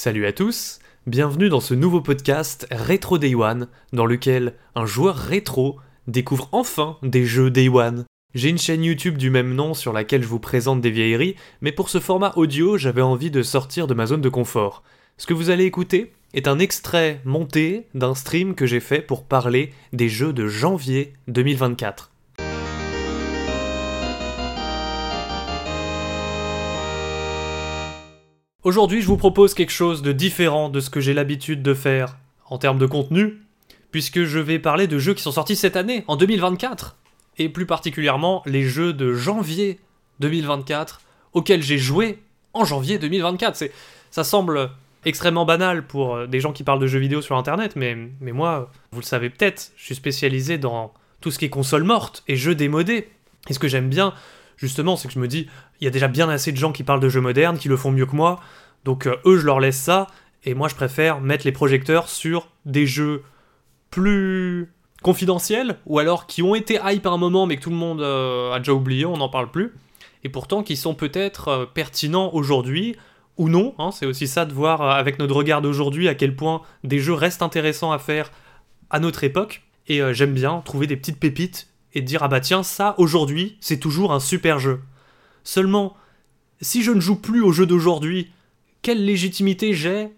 Salut à tous, bienvenue dans ce nouveau podcast Retro Day One, dans lequel un joueur rétro découvre enfin des jeux Day One. J'ai une chaîne YouTube du même nom sur laquelle je vous présente des vieilleries, mais pour ce format audio, j'avais envie de sortir de ma zone de confort. Ce que vous allez écouter est un extrait monté d'un stream que j'ai fait pour parler des jeux de janvier 2024. Aujourd'hui, je vous propose quelque chose de différent de ce que j'ai l'habitude de faire en termes de contenu, puisque je vais parler de jeux qui sont sortis cette année, en 2024, et plus particulièrement les jeux de janvier 2024 auxquels j'ai joué en janvier 2024. C'est, ça semble extrêmement banal pour euh, des gens qui parlent de jeux vidéo sur internet, mais, mais moi, vous le savez peut-être, je suis spécialisé dans tout ce qui est console morte et jeux démodés. Et ce que j'aime bien, justement, c'est que je me dis, il y a déjà bien assez de gens qui parlent de jeux modernes, qui le font mieux que moi, donc euh, eux, je leur laisse ça, et moi, je préfère mettre les projecteurs sur des jeux plus confidentiels, ou alors qui ont été hype à un moment, mais que tout le monde euh, a déjà oublié, on n'en parle plus, et pourtant qui sont peut-être euh, pertinents aujourd'hui, ou non, hein, c'est aussi ça de voir avec notre regard d'aujourd'hui à quel point des jeux restent intéressants à faire à notre époque, et j'aime bien trouver des petites pépites et dire ah bah tiens ça aujourd'hui c'est toujours un super jeu. Seulement, si je ne joue plus aux jeux d'aujourd'hui, quelle légitimité j'ai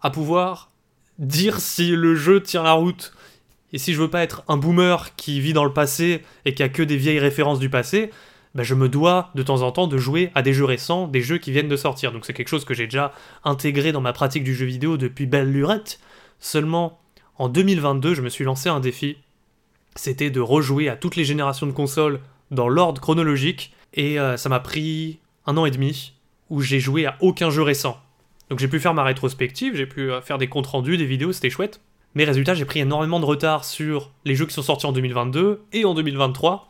à pouvoir dire si le jeu tient la route? Et si je veux pas être un boomer qui vit dans le passé et qui a que des vieilles références du passé, bah, je me dois de temps en temps de jouer à des jeux récents, des jeux qui viennent de sortir. Donc c'est quelque chose que j'ai déjà intégré dans ma pratique du jeu vidéo depuis belle lurette. Seulement, en 2022, je me suis lancé un défi. C'était de rejouer à toutes les générations de consoles dans l'ordre chronologique. Et euh, ça m'a pris un an et demi où j'ai joué à aucun jeu récent. Donc j'ai pu faire ma rétrospective, j'ai pu euh, faire des comptes rendus, des vidéos, c'était chouette. Mais résultat, j'ai pris énormément de retard sur les jeux qui sont sortis en 2022 et en 2023.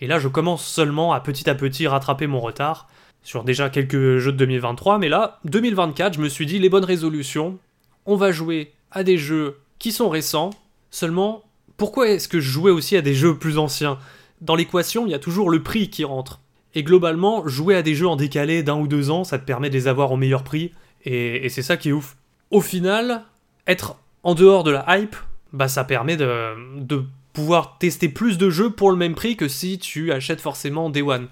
Et là, je commence seulement à petit à petit rattraper mon retard sur déjà quelques jeux de 2023. Mais là, 2024, je me suis dit les bonnes résolutions. On va jouer à des jeux qui sont récents. Seulement, pourquoi est-ce que je jouais aussi à des jeux plus anciens? Dans l'équation, il y a toujours le prix qui rentre. Et globalement, jouer à des jeux en décalé d'un ou deux ans, ça te permet de les avoir au meilleur prix. Et, c'est ça qui est ouf. Au final, être en dehors de la hype, bah ça permet de, de pouvoir tester plus de jeux pour le même prix que si tu achètes forcément Day One.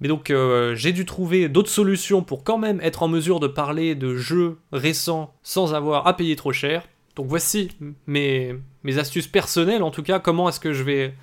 Mais donc euh, j'ai dû trouver d'autres solutions pour quand même être en mesure de parler de jeux récents sans avoir à payer trop cher. Donc voici mes, mes astuces personnelles en tout cas, comment est-ce que je vais,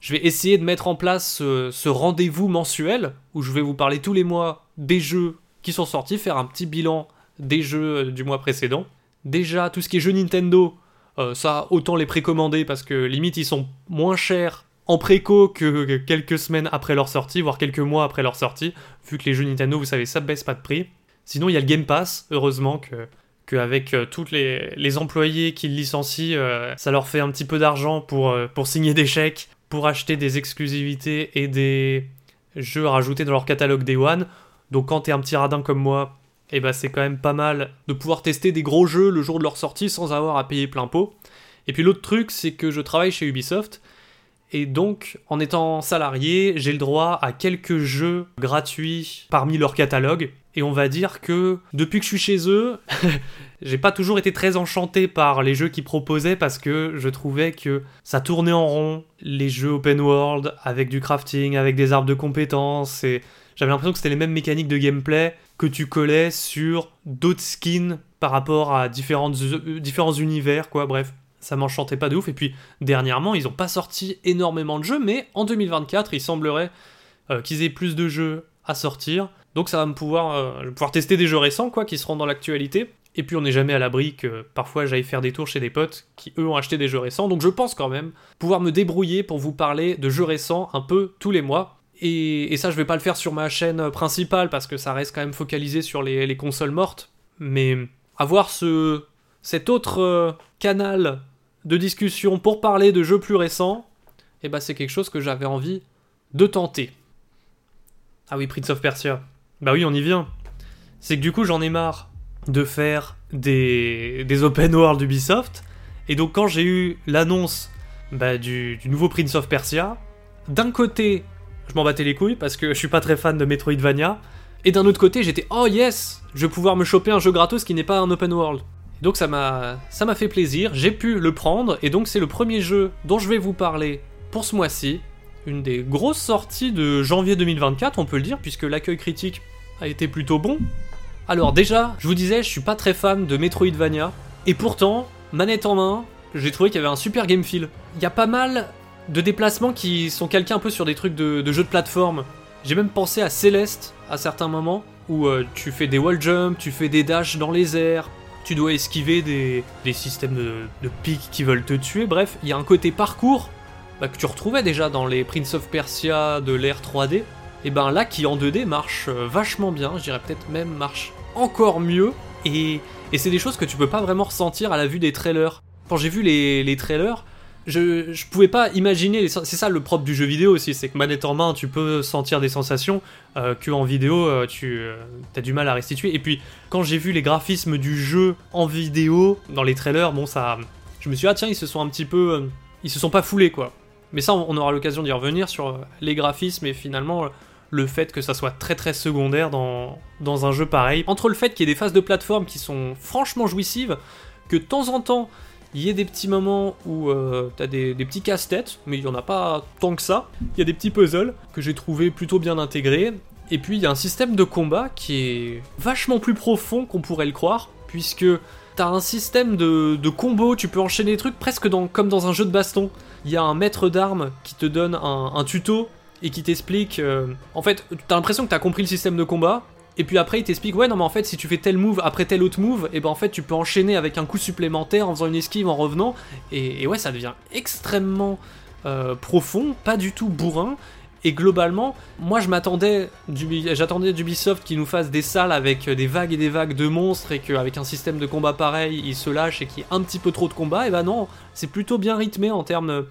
je vais essayer de mettre en place ce, ce rendez-vous mensuel où je vais vous parler tous les mois des jeux qui sont sortis, faire un petit bilan des jeux du mois précédent. Déjà tout ce qui est jeux Nintendo, euh, ça, autant les précommander parce que limite ils sont moins chers en préco que quelques semaines après leur sortie, voire quelques mois après leur sortie, vu que les jeux Nintendo, vous savez, ça baisse pas de prix. Sinon, il y a le Game Pass, heureusement que qu'avec euh, tous les, les, employés qui licencient, euh, ça leur fait un petit peu d'argent pour, euh, pour signer des chèques, pour acheter des exclusivités et des jeux rajoutés dans leur catalogue Day One. Donc quand t'es un petit radin comme moi, et bah c'est quand même pas mal de pouvoir tester des gros jeux le jour de leur sortie sans avoir à payer plein pot. Et puis l'autre truc, c'est que je travaille chez Ubisoft, et donc en étant salarié, j'ai le droit à quelques jeux gratuits parmi leur catalogue. Et on va dire que depuis que je suis chez eux, j'ai pas toujours été très enchanté par les jeux qu'ils proposaient parce que je trouvais que ça tournait en rond, les jeux open world, avec du crafting, avec des arbres de compétences, et j'avais l'impression que c'était les mêmes mécaniques de gameplay que tu collais sur d'autres skins par rapport à euh, différents univers, quoi, bref. Ça m'enchantait pas de ouf. Et puis, dernièrement, ils ont pas sorti énormément de jeux, mais en 2024, il semblerait euh, qu'ils aient plus de jeux à sortir. Donc ça va me pouvoir, euh, pouvoir tester des jeux récents, quoi, qui seront dans l'actualité. Et puis on n'est jamais à l'abri que parfois j'aille faire des tours chez des potes qui eux ont acheté des jeux récents. Donc je pense quand même pouvoir me débrouiller pour vous parler de jeux récents un peu tous les mois. Et, ça, je vais pas le faire sur ma chaîne principale parce que ça reste quand même focalisé sur les, les consoles mortes. Mais avoir ce, cet autre euh, canal de discussion pour parler de jeux plus récents, eh ben c'est quelque chose que j'avais envie de tenter. Ah oui, Prince of Persia. Bah oui, on y vient. C'est que du coup, j'en ai marre de faire des, open world d'Ubisoft. Et donc, quand j'ai eu l'annonce bah, du nouveau Prince of Persia, d'un côté, je m'en battais les couilles parce que je suis pas très fan de Metroidvania. Et d'un autre côté, j'étais oh yes, je vais pouvoir me choper un jeu gratos qui n'est pas un open world. Donc ça m'a ça m'a fait plaisir, j'ai pu le prendre et donc c'est le premier jeu dont je vais vous parler pour ce mois-ci, une des grosses sorties de janvier 2024, on peut le dire puisque l'accueil critique a été plutôt bon. Alors déjà, je vous disais, je suis pas très fan de Metroidvania et pourtant, manette en main, j'ai trouvé qu'il y avait un super game feel. Il y a pas mal de déplacements qui sont calqués un peu sur des trucs de, jeux de plateforme. J'ai même pensé à Céleste à certains moments où euh, tu fais des wall jumps, tu fais des dashs dans les airs, tu dois esquiver des, des systèmes de, de pics qui veulent te tuer. Bref, il y a un côté parcours bah, que tu retrouvais déjà dans les Prince of Persia de l'ère 3D. Et ben là, qui en 2D marche euh, vachement bien, je dirais peut-être même marche encore mieux. Et, et c'est des choses que tu peux pas vraiment ressentir à la vue des trailers. Quand j'ai vu les, les trailers, je, pouvais pas imaginer. C'est ça le propre du jeu vidéo aussi, c'est que manette en main, tu peux sentir des sensations euh, que en vidéo, euh, tu as du mal à restituer. Et puis, quand j'ai vu les graphismes du jeu en vidéo, dans les trailers, bon, ça. Je me suis dit, ah tiens, ils se sont un petit peu. euh, ils se sont pas foulés, quoi. Mais ça, on aura l'occasion d'y revenir sur euh, les graphismes et finalement. euh, le fait que ça soit très très secondaire dans, dans un jeu pareil. Entre le fait qu'il y ait des phases de plateforme qui sont franchement jouissives, que de temps en temps il y ait des petits moments où euh, t'as des, petits casse-têtes, mais il y en a pas tant que ça. Il y a des petits puzzles que j'ai trouvé plutôt bien intégrés. Et puis il y a un système de combat qui est vachement plus profond qu'on pourrait le croire, puisque t'as un système de, de combo, tu peux enchaîner des trucs presque dans, comme dans un jeu de baston. Il y a un maître d'armes qui te donne un, un tuto et qui t'explique. euh, en fait, t'as l'impression que t'as compris le système de combat, et puis après, il t'explique, ouais, non, mais en fait, si tu fais tel move après tel autre move, et ben en fait, tu peux enchaîner avec un coup supplémentaire en faisant une esquive en revenant, et, ouais, ça devient extrêmement euh, profond, pas du tout bourrin. Et globalement, moi je m'attendais, j'attendais d'Ubisoft qu'ils nous fassent des salles avec des vagues et des vagues de monstres et qu'avec un système de combat pareil, ils se lâchent et qu'il y ait un petit peu trop de combat. Et ben non, c'est plutôt bien rythmé en termes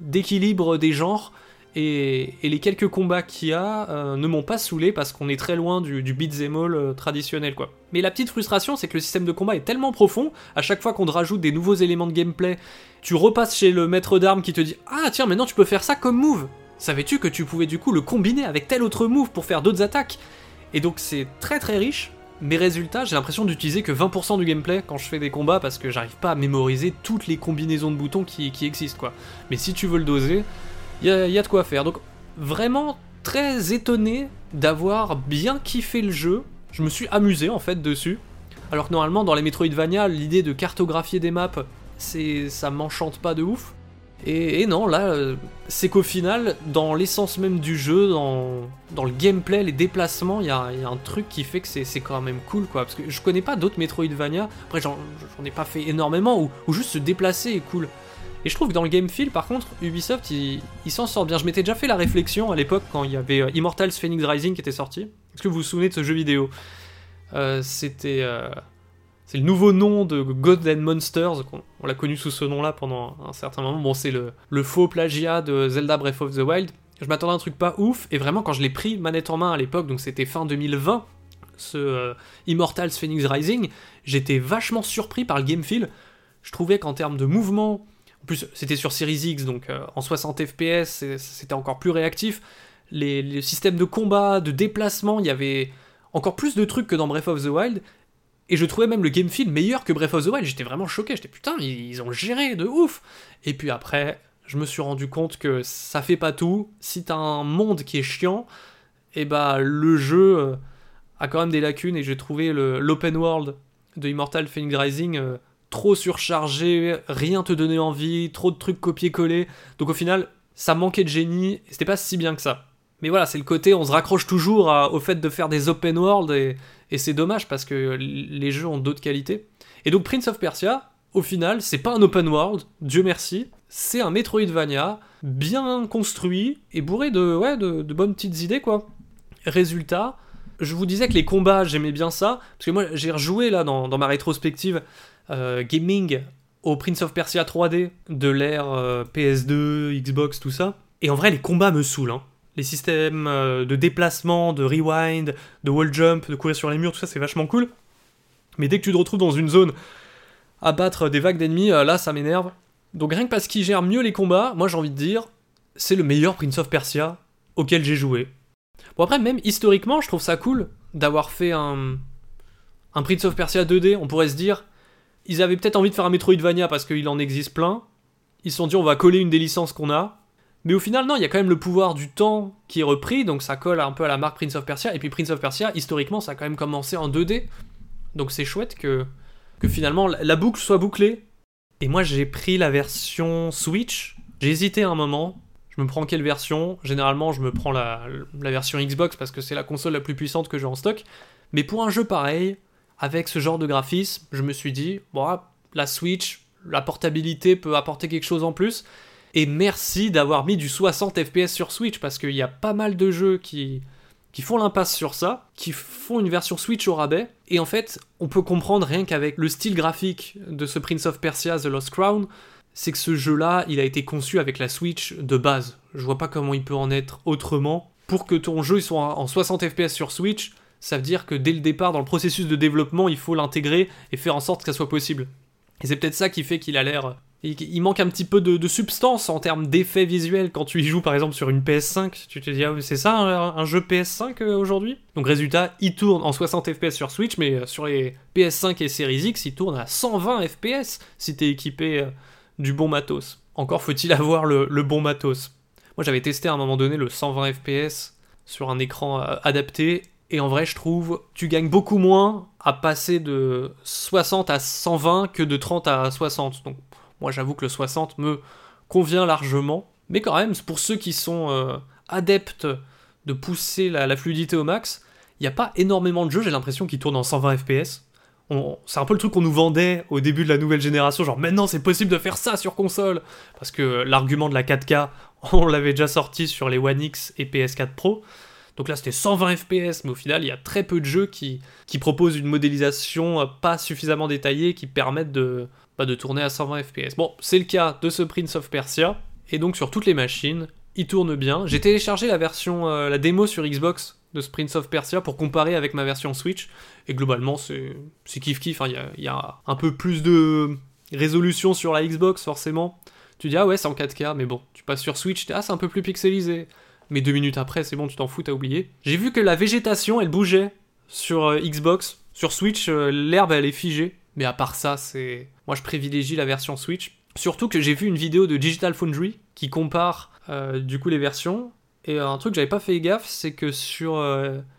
d'équilibre des genres. Et, les quelques combats qu'il y a euh, ne m'ont pas saoulé parce qu'on est très loin du, du beat'em all euh, traditionnel quoi. Mais la petite frustration c'est que le système de combat est tellement profond, à chaque fois qu'on te rajoute des nouveaux éléments de gameplay, tu repasses chez le maître d'armes qui te dit Ah tiens maintenant tu peux faire ça comme move Savais-tu que tu pouvais du coup le combiner avec tel autre move pour faire d'autres attaques? Et donc c'est très très riche, mais résultat j'ai l'impression d'utiliser que 20% du gameplay quand je fais des combats parce que j'arrive pas à mémoriser toutes les combinaisons de boutons qui existent quoi. Mais si tu veux le doser, il y, a- de quoi faire. Donc vraiment très étonné d'avoir bien kiffé le jeu. Je me suis amusé en fait dessus. Alors que normalement dans les Metroidvania, l'idée de cartographier des maps, c'est ça m'enchante pas de ouf. Et, non, là, c'est qu'au final, dans l'essence même du jeu, dans, dans le gameplay, les déplacements, il y a, un truc qui fait que c'est quand même cool, quoi. Parce que je connais pas d'autres Metroidvania, après j'en ai pas fait énormément, où juste se déplacer est cool. Et je trouve que dans le game feel, par contre, Ubisoft, il, s'en sort bien. Je m'étais déjà fait la réflexion à l'époque quand il y avait euh, Immortals Phoenix Rising qui était sorti. Est-ce que vous vous souvenez de ce jeu vidéo Euh, C'était... euh, c'est le nouveau nom de God and Monsters, on l'a connu sous ce nom-là pendant un certain moment. Bon, c'est le, faux plagiat de Zelda Breath of the Wild. Je m'attendais à un truc pas ouf, et vraiment quand je l'ai pris manette en main à l'époque, donc c'était fin 2020, ce Immortals Phoenix Rising, j'étais vachement surpris par le game feel. Je trouvais qu'en termes de mouvement, en plus c'était sur Series X, donc euh, en 60 FPS, c'était encore plus réactif. Les, systèmes de combat, de déplacement, il y avait encore plus de trucs que dans Breath of the Wild. Et je trouvais même le game feel meilleur que Breath of the Wild. J'étais vraiment choqué. J'étais putain, ils, ont géré de ouf. Et puis après, je me suis rendu compte que ça fait pas tout. Si t'as un monde qui est chiant, et bah le jeu euh, a quand même des lacunes. Et j'ai trouvé l'open world de Immortal Phoenix Rising euh, trop surchargé, rien te donnait envie, trop de trucs copier-coller. Donc au final, ça manquait de génie. C'était pas si bien que ça. Mais voilà, c'est le côté, on se raccroche toujours au fait de faire des open world et, c'est dommage parce que les jeux ont d'autres qualités. Et donc Prince of Persia, au final, c'est pas un open world, Dieu merci, c'est un Metroidvania bien construit et bourré de, ouais, de, bonnes petites idées quoi. Résultat, je vous disais que les combats, j'aimais bien ça, parce que moi j'ai rejoué là dans, ma rétrospective gaming au Prince of Persia 3D de l'ère euh, PS2, Xbox, tout ça. Et en vrai, les combats me saoulent. hein. Les systèmes euh, de déplacement, de rewind, de wall jump, de courir sur les murs, tout ça, c'est vachement cool. Mais dès que tu te retrouves dans une zone à battre des vagues d'ennemis, euh, là, ça m'énerve. Donc rien que parce qu'il gère mieux les combats, moi j'ai envie de dire, c'est le meilleur Prince of Persia auquel j'ai joué. Bon après, même historiquement, je trouve ça cool d'avoir fait un Prince of Persia 2D, on pourrait se dire, ils avaient peut-être envie de faire un Metroidvania parce qu'il en existe plein. Ils se sont dit, on va coller une des licences qu'on a. Mais au final, non, il y a quand même le pouvoir du temps qui est repris, donc ça colle un peu à la marque Prince of Persia. Et puis Prince of Persia, historiquement, ça a quand même commencé en 2D. Donc c'est chouette que, que finalement la boucle soit bouclée. Et moi, j'ai pris la version Switch. J'ai hésité un moment. Je me prends quelle version? Généralement, je me prends la, la version Xbox parce que c'est la console la plus puissante que j'ai en stock. Mais pour un jeu pareil, avec ce genre de graphisme, je me suis dit, bon, la Switch, la portabilité peut apporter quelque chose en plus. Et merci d'avoir mis du 60 FPS sur Switch, parce qu'il y a pas mal de jeux qui, qui font l'impasse sur ça, qui font une version Switch au rabais. Et en fait, on peut comprendre rien qu'avec le style graphique de ce Prince of Persia The Lost Crown, c'est que ce jeu-là, il a été conçu avec la Switch de base. Je vois pas comment il peut en être autrement. Pour que ton jeu soit en 60 FPS sur Switch, ça veut dire que dès le départ, dans le processus de développement, il faut l'intégrer et faire en sorte que ça soit possible. Et c'est peut-être ça qui fait qu'il a l'air. Il manque un petit peu de, substance en termes d'effets visuels quand tu y joues par exemple sur une PS5. Tu te dis, ah, c'est ça un, jeu PS5 euh, aujourd'hui? Donc, résultat, il tourne en 60 FPS sur Switch, mais euh, sur les PS5 et Series X, il tourne à 120 FPS si t'es équipé euh, du bon matos. Encore faut-il avoir le bon matos. Moi, j'avais testé à un moment donné le 120 FPS sur un écran adapté et en vrai, je trouve, tu gagnes beaucoup moins à passer de 60 à 120 que de 30 à 60. Donc, moi, j'avoue que le 60 me convient largement. Mais quand même, pour ceux qui sont euh, adeptes de pousser la, fluidité au max, il n'y a pas énormément de jeux, j'ai l'impression, qui tournent en 120 FPS. C'est un peu le truc qu'on nous vendait au début de la nouvelle génération, genre maintenant c'est possible de faire ça sur console, parce que l'argument de la 4K, on l'avait déjà sorti sur les One X et PS4 Pro. Donc là, c'était 120 FPS, mais au final, il y a très peu de jeux qui, proposent une modélisation euh, pas suffisamment détaillée qui permettent de, bah, de tourner à 120 FPS. Bon, c'est le cas de ce Prince of Persia, et donc sur toutes les machines, il tourne bien. J'ai téléchargé la version, euh, la démo sur Xbox de ce Prince of Persia pour comparer avec ma version Switch, et globalement, c'est kiff kiff. Hein. Il y, y, a, un peu plus de résolution sur la Xbox, forcément. Tu dis, ah ouais, c'est en 4K, mais bon, tu passes sur Switch, ah, c'est un peu plus pixelisé mais deux minutes après, c'est bon, tu t'en fous, t'as oublié. J'ai vu que la végétation, elle bougeait sur euh, Xbox. Sur Switch, euh, l'herbe, elle est figée. Mais à part ça, c'est. Moi, je privilégie la version Switch. Surtout que j'ai vu une vidéo de Digital Foundry qui compare euh, du coup les versions. Et un truc que j'avais pas fait gaffe, c'est que sur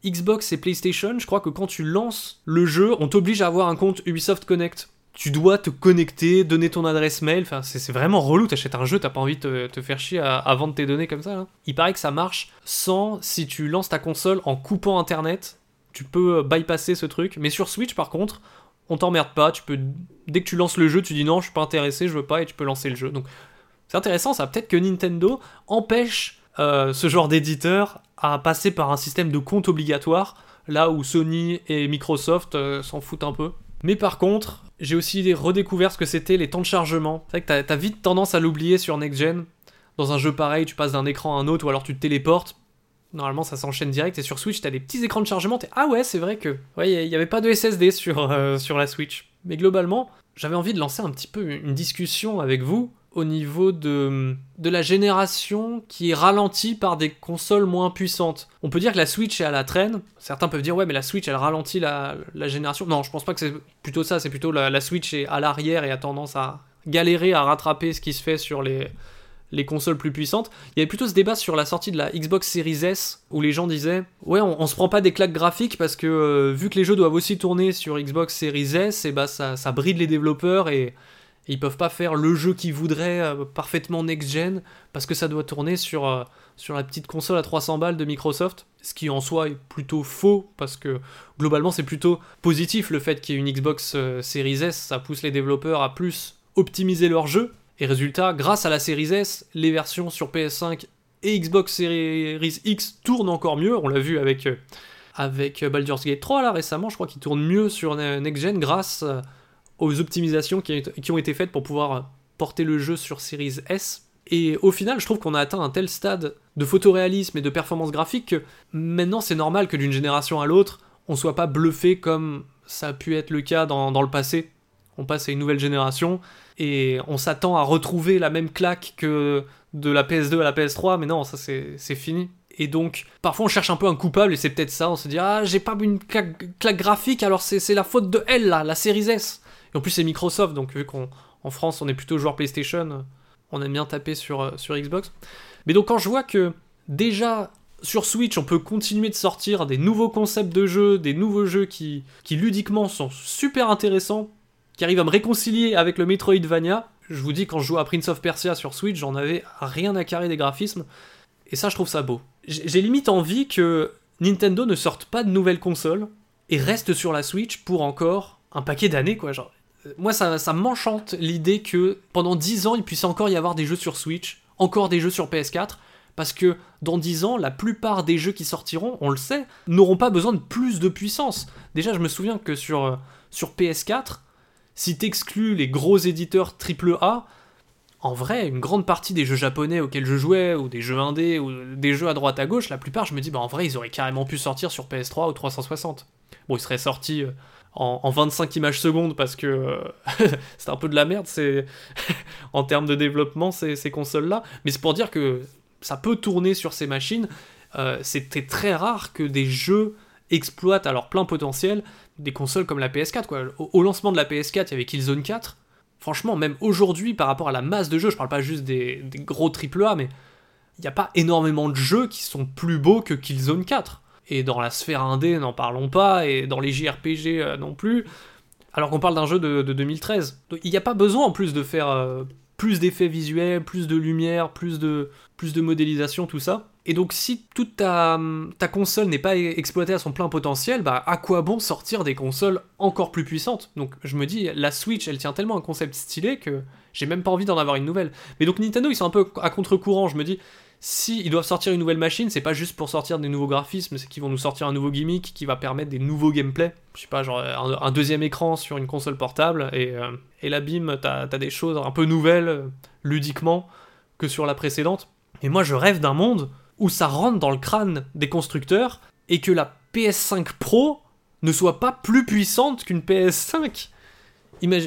Xbox et PlayStation, je crois que quand tu lances le jeu, on t'oblige à avoir un compte Ubisoft Connect tu dois te connecter, donner ton adresse mail. Enfin, c'est vraiment relou. T'achètes un jeu, t'as pas envie de te, faire chier à, vendre tes données comme ça. Hein. Il paraît que ça marche sans si tu lances ta console en coupant internet. Tu peux euh, bypasser ce truc. Mais sur Switch, par contre, on t'emmerde pas. Tu peux, dès que tu lances le jeu, tu dis non, je suis pas intéressé, je veux pas, et tu peux lancer le jeu. Donc, c'est intéressant. Ça peut-être que Nintendo empêche euh, ce genre d'éditeur à passer par un système de compte obligatoire, là où Sony et Microsoft euh, s'en foutent un peu. Mais par contre, j'ai aussi redécouvert ce que c'était les temps de chargement. C'est vrai que t'as vite tendance à l'oublier sur Next Gen. Dans un jeu pareil, tu passes d'un écran à un autre ou alors tu te téléportes. Normalement, ça s'enchaîne direct. Et sur Switch, t'as des petits écrans de chargement. Ah ouais, c'est vrai que. Ouais, il n'y avait pas de SSD euh, sur la Switch. Mais globalement, j'avais envie de lancer un petit peu une discussion avec vous au niveau de, de la génération qui est ralentie par des consoles moins puissantes. On peut dire que la Switch est à la traîne. Certains peuvent dire ouais mais la Switch elle ralentit la, génération. Non, je pense pas que c'est plutôt ça. C'est plutôt la, Switch est à l'arrière et a tendance à galérer à rattraper ce qui se fait sur les, les consoles plus puissantes. Il y avait plutôt ce débat sur la sortie de la Xbox Series S où les gens disaient ouais on, se prend pas des claques graphiques parce que euh, vu que les jeux doivent aussi tourner sur Xbox Series S et bah ça, ça bride les développeurs et ils peuvent pas faire le jeu qu'ils voudraient euh, parfaitement next-gen parce que ça doit tourner sur, euh, la petite console à 300 balles de Microsoft. Ce qui en soi est plutôt faux parce que globalement c'est plutôt positif le fait qu'il y ait une Xbox euh, Series S. Ça pousse les développeurs à plus optimiser leur jeu. Et résultat, grâce à la Series S, les versions sur PS5 et Xbox Series X tournent encore mieux. On l'a vu avec, avec Baldur's Gate 3 là récemment, je crois qu'il tourne mieux sur Next Gen grâce aux optimisations qui, ont été faites pour pouvoir porter le jeu sur Series S. Et au final, je trouve qu'on a atteint un tel stade de photoréalisme et de performance graphique que maintenant c'est normal que d'une génération à l'autre, on soit pas bluffé comme ça a pu être le cas dans, dans le passé. On passe à une nouvelle génération et on s'attend à retrouver la même claque que de la PS2 à la PS3, mais non, ça c'est fini. Et donc, parfois on cherche un peu un coupable, et c'est peut-être ça, on se dit, ah, j'ai pas une claque, graphique, alors c'est la faute de elle, là, la série S. Et en plus, c'est Microsoft, donc vu qu'en France, on est plutôt joueur PlayStation, on aime bien taper sur, euh, sur Xbox. Mais donc, quand je vois que déjà sur Switch, on peut continuer de sortir des nouveaux concepts de jeux, des nouveaux jeux qui, qui ludiquement sont super intéressants, qui arrivent à me réconcilier avec le Metroidvania. Je vous dis, quand je joue à Prince of Persia sur Switch, j'en avais rien à carrer des graphismes. Et ça, je trouve ça beau. J'ai limite envie que Nintendo ne sorte pas de nouvelles consoles et reste sur la Switch pour encore un paquet d'années, quoi. Genre, moi, ça, m'enchante l'idée que pendant 10 ans, il puisse encore y avoir des jeux sur Switch, encore des jeux sur PS4, parce que dans 10 ans, la plupart des jeux qui sortiront, on le sait, n'auront pas besoin de plus de puissance. Déjà, je me souviens que sur, euh, sur PS4, si t'exclus les gros éditeurs AAA, en vrai, une grande partie des jeux japonais auxquels je jouais, ou des jeux indés, ou des jeux à droite à gauche, la plupart, je me dis, bah en vrai, ils auraient carrément pu sortir sur PS3 ou 360. Bon, ils seraient sortis en, 25 images secondes parce que euh, c'est un peu de la merde, c'est en termes de développement, ces, consoles-là. Mais c'est pour dire que ça peut tourner sur ces machines. Euh, c'était très rare que des jeux exploitent à leur plein potentiel des consoles comme la PS4. Quoi. Au, lancement de la PS4, il y avait Killzone 4 franchement, même aujourd'hui, par rapport à la masse de jeux, je parle pas juste des, gros AAA, mais il n'y a pas énormément de jeux qui sont plus beaux que Killzone 4. Et dans la sphère indé, n'en parlons pas, et dans les JRPG euh, non plus. Alors qu'on parle d'un jeu de, 2013. il n'y a pas besoin en plus de faire euh, plus d'effets visuels, plus de lumière, plus de, plus de modélisation, tout ça. Et donc si toute ta, ta console n'est pas exploitée à son plein potentiel, bah à quoi bon sortir des consoles encore plus puissantes? Donc je me dis, la Switch, elle tient tellement un concept stylé que j'ai même pas envie d'en avoir une nouvelle. Mais donc Nintendo, ils sont un peu à contre-courant, je me dis, si ils doivent sortir une nouvelle machine, c'est pas juste pour sortir des nouveaux graphismes, c'est qu'ils vont nous sortir un nouveau gimmick qui va permettre des nouveaux gameplays. Je sais pas, genre un, deuxième écran sur une console portable, et, euh, là, bim, t'as as des choses un peu nouvelles, euh, ludiquement, que sur la précédente. Et moi, je rêve d'un monde où ça rentre dans le crâne des constructeurs et que la PS5 Pro ne soit pas plus puissante qu'une PS5.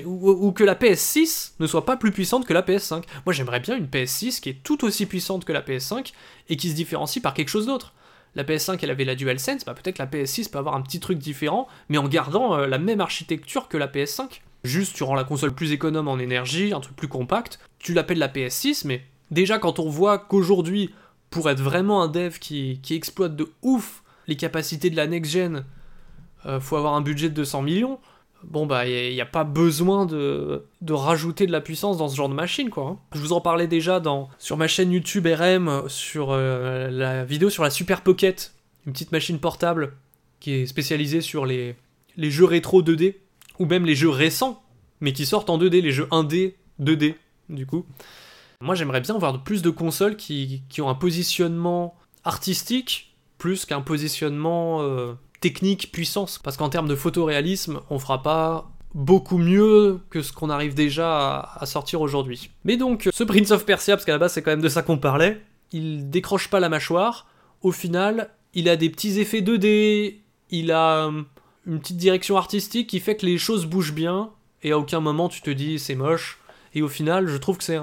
Ou, que la PS6 ne soit pas plus puissante que la PS5. Moi j'aimerais bien une PS6 qui est tout aussi puissante que la PS5 et qui se différencie par quelque chose d'autre. La PS5 elle avait la DualSense, bah peut-être la PS6 peut avoir un petit truc différent, mais en gardant euh, la même architecture que la PS5. Juste tu rends la console plus économe en énergie, un truc plus compact, tu l'appelles la PS6, mais déjà quand on voit qu'aujourd'hui, pour être vraiment un dev qui, exploite de ouf les capacités de la next-gen, euh, faut avoir un budget de 200 millions. Bon bah il n'y a, pas besoin de, rajouter de la puissance dans ce genre de machine quoi. Hein. Je vous en parlais déjà dans, sur ma chaîne YouTube RM, sur euh, la vidéo sur la Super Pocket, une petite machine portable qui est spécialisée sur les, les jeux rétro 2D, ou même les jeux récents, mais qui sortent en 2D, les jeux 1D, 2D du coup. Moi, j'aimerais bien voir plus de consoles qui, ont un positionnement artistique plus qu'un positionnement euh, technique puissance. Parce qu'en termes de photoréalisme, on fera pas beaucoup mieux que ce qu'on arrive déjà à, sortir aujourd'hui. Mais donc, ce Prince of Persia, parce qu'à la base c'est quand même de ça qu'on parlait, il décroche pas la mâchoire. Au final, il a des petits effets 2D, il a euh, une petite direction artistique qui fait que les choses bougent bien, et à aucun moment tu te dis c'est moche. Et au final, je trouve que c'est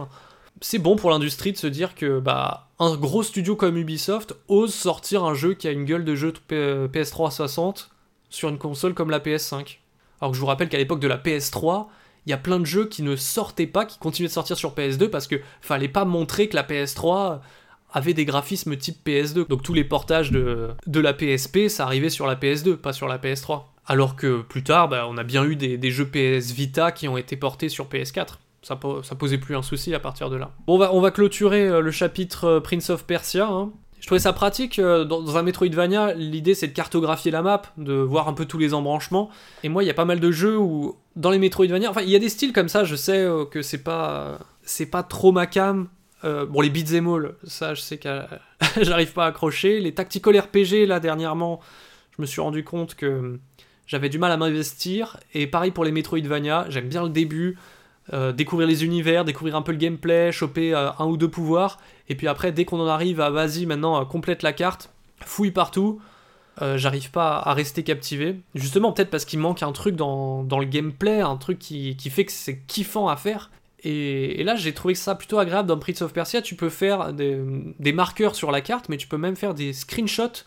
c'est bon pour l'industrie de se dire que bah un gros studio comme Ubisoft ose sortir un jeu qui a une gueule de jeu PS3 60 sur une console comme la PS5. Alors que je vous rappelle qu'à l'époque de la PS3, il y a plein de jeux qui ne sortaient pas, qui continuaient de sortir sur PS2 parce que fallait pas montrer que la PS3 avait des graphismes type PS2. Donc tous les portages de, de la PSP, ça arrivait sur la PS2, pas sur la PS3. Alors que plus tard, bah, on a bien eu des jeux PS Vita qui ont été portés sur PS4 ça, posait plus un souci à partir de là. Bon, on va, clôturer euh, le chapitre euh, Prince of Persia. Hein. Je trouvais ça pratique. Euh, dans, un Metroidvania, l'idée c'est de cartographier la map, de voir un peu tous les embranchements. Et moi, il y a pas mal de jeux où, dans les Metroidvania, enfin, il y a des styles comme ça, je sais que c'est pas, c'est pas trop ma cam. bon, les beat'em all, ça, je sais que j'arrive pas à accrocher. Les tactical RPG, là, dernièrement, je me suis rendu compte que j'avais du mal à m'investir. Et pareil pour les Metroidvania, j'aime bien le début. Euh, découvrir les univers, découvrir un peu le gameplay, choper euh, un ou deux pouvoirs, et puis après, dès qu'on en arrive à vas-y, maintenant, euh, complète la carte, fouille partout, j'arrive pas à rester captivé. Justement, peut-être parce qu'il manque un truc dans, le gameplay, un truc qui, fait que c'est kiffant à faire. Et, là, j'ai trouvé ça plutôt agréable dans Prince of Persia. Tu peux faire des, marqueurs sur la carte, mais tu peux même faire des screenshots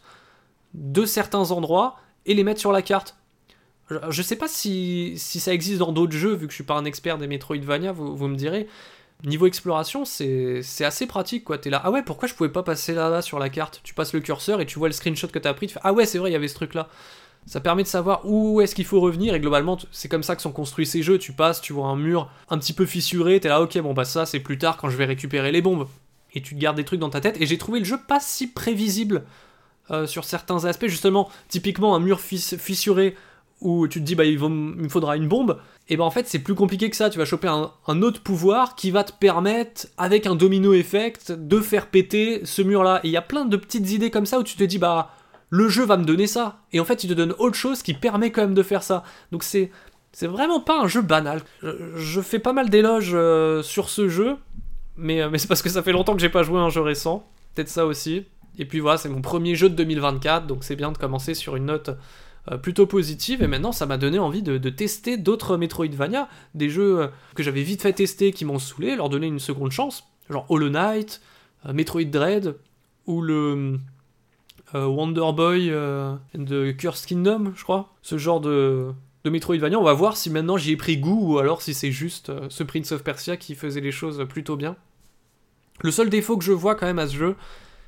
de certains endroits et les mettre sur la carte. Je, sais pas si, ça existe dans d'autres jeux, vu que je suis pas un expert des Metroidvania, vous, vous me direz. Niveau exploration, c'est assez pratique quoi. T'es là, ah ouais, pourquoi je pouvais pas passer là-bas sur la carte? Tu passes le curseur et tu vois le screenshot que t'as pris, tu fais, ah ouais, c'est vrai, il y avait ce truc là. Ça permet de savoir où est-ce qu'il faut revenir et globalement c'est comme ça que sont construits ces jeux. Tu passes, tu vois un mur un petit peu fissuré, t'es là ok bon bah ça c'est plus tard quand je vais récupérer les bombes. Et tu te gardes des trucs dans ta tête et j'ai trouvé le jeu pas si prévisible euh, sur certains aspects. Justement, typiquement un mur fissuré où tu te dis bah il, me faudra une bombe. Et ben en fait c'est plus compliqué que ça. Tu vas choper un, autre pouvoir qui va te permettre avec un domino effect de faire péter ce mur là. Et il y a plein de petites idées comme ça où tu te dis bah le jeu va me donner ça. Et en fait, il te donne autre chose qui permet quand même de faire ça. Donc c'est c'est vraiment pas un jeu banal. Je, fais pas mal d'éloges euh, sur ce jeu, mais, euh, mais c'est parce que ça fait longtemps que j'ai pas joué à un jeu récent. Peut-être ça aussi. Et puis voilà, c'est mon premier jeu de 2024, donc c'est bien de commencer sur une note plutôt positive. Et maintenant, ça m'a donné envie de, tester d'autres Metroidvania, des jeux que j'avais vite fait tester qui m'ont saoulé, leur donner une seconde chance, genre Hollow Knight, Metroid Dread, ou le euh, Wonder Boy euh, de Cursed Kingdom, je crois. Ce genre de, Metroidvania. On va voir si maintenant j'y ai pris goût ou alors si c'est juste euh, ce Prince of Persia qui faisait les choses plutôt bien. Le seul défaut que je vois quand même à ce jeu,